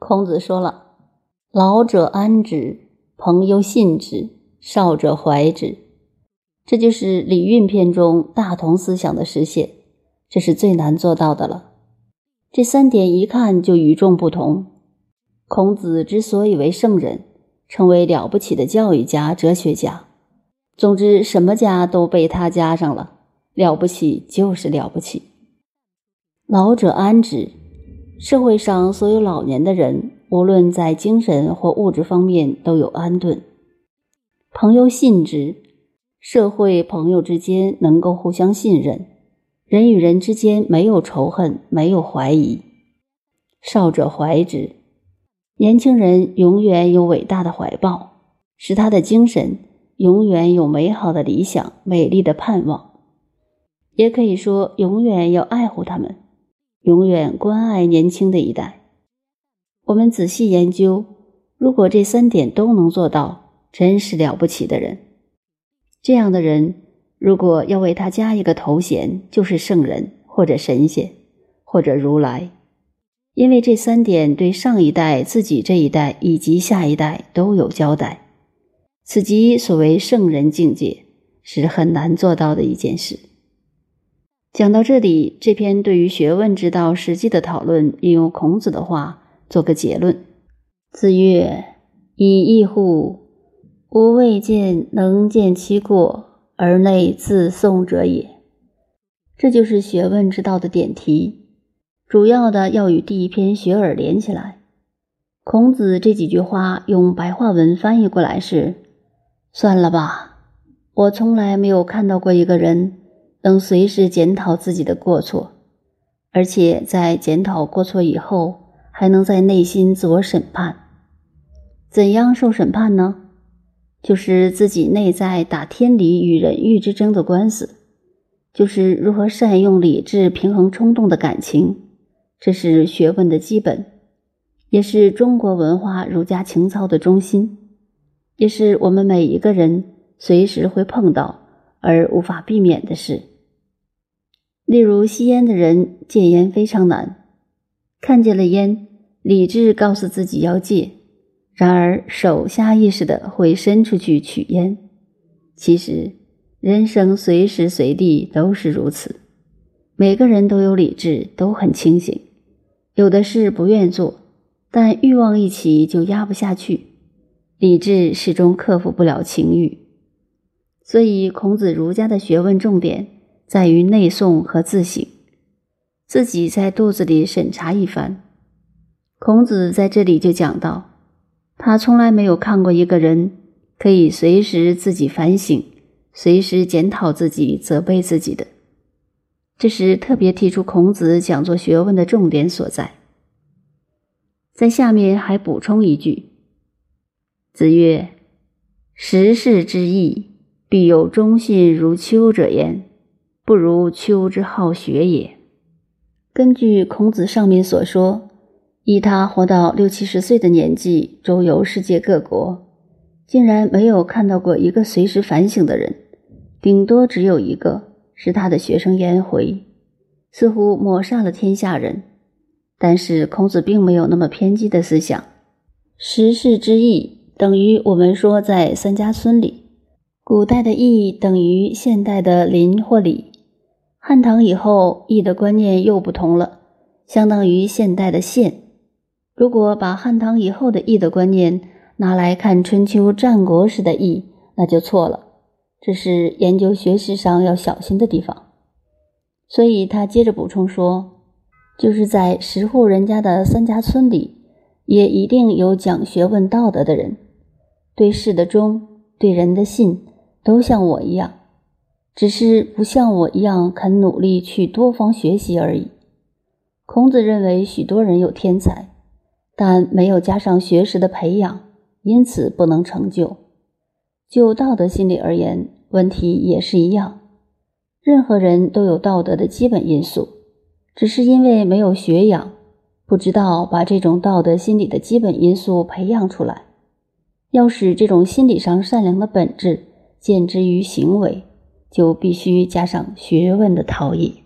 孔子说了：“老者安之，朋友信之，少者怀之。”这就是礼运篇中大同思想的实现，这是最难做到的了。这三点一看就与众不同。孔子之所以为圣人，成为了不起的教育家、哲学家，总之什么家都被他加上了。了不起就是了不起。老者安之。社会上所有老年的人，无论在精神或物质方面都有安顿。朋友信之，社会朋友之间能够互相信任，人与人之间没有仇恨，没有怀疑。少者怀之，年轻人永远有伟大的怀抱，使他的精神永远有美好的理想、美丽的盼望，也可以说永远要爱护他们。永远关爱年轻的一代。我们仔细研究，如果这三点都能做到，真是了不起的人。这样的人，如果要为他加一个头衔，就是圣人，或者神仙，或者如来。因为这三点对上一代、自己这一代以及下一代都有交代。此即所谓圣人境界，是很难做到的一件事。讲到这里，这篇对于学问之道实际的讨论，引用孔子的话做个结论：“子曰：‘以义乎！吾未见能见其过而内自颂者也。’这就是学问之道的点题，主要的要与第一篇《学而》连起来。孔子这几句话用白话文翻译过来是：‘算了吧，我从来没有看到过一个人。’”能随时检讨自己的过错，而且在检讨过错以后，还能在内心自我审判。怎样受审判呢？就是自己内在打天理与人欲之争的官司，就是如何善用理智平衡冲动的感情。这是学问的基本，也是中国文化儒家情操的中心，也是我们每一个人随时会碰到而无法避免的事。例如，吸烟的人戒烟非常难，看见了烟，理智告诉自己要戒，然而手下意识的会伸出去取烟。其实，人生随时随地都是如此，每个人都有理智，都很清醒，有的事不愿做，但欲望一起就压不下去，理智始终克服不了情欲。所以，孔子儒家的学问重点。在于内诵和自省，自己在肚子里审查一番。孔子在这里就讲到，他从来没有看过一个人可以随时自己反省、随时检讨自己、责备自己的。这是特别提出孔子讲座学问的重点所在。在下面还补充一句：“子曰：‘时事之义，必有忠信如丘者焉。’”不如丘之好学也。根据孔子上面所说，以他活到六七十岁的年纪，周游世界各国，竟然没有看到过一个随时反省的人，顶多只有一个是他的学生颜回，似乎抹杀了天下人。但是孔子并没有那么偏激的思想。时事之义等于我们说在三家村里，古代的义等于现代的邻或里。汉唐以后，义的观念又不同了，相当于现代的县。如果把汉唐以后的义的观念拿来看春秋战国时的义，那就错了。这是研究学识上要小心的地方。所以他接着补充说，就是在十户人家的三家村里，也一定有讲学问道德的人，对事的忠，对人的信，都像我一样。只是不像我一样肯努力去多方学习而已。孔子认为许多人有天才，但没有加上学识的培养，因此不能成就。就道德心理而言，问题也是一样。任何人都有道德的基本因素，只是因为没有学养，不知道把这种道德心理的基本因素培养出来。要使这种心理上善良的本质见之于行为。就必须加上学问的陶冶。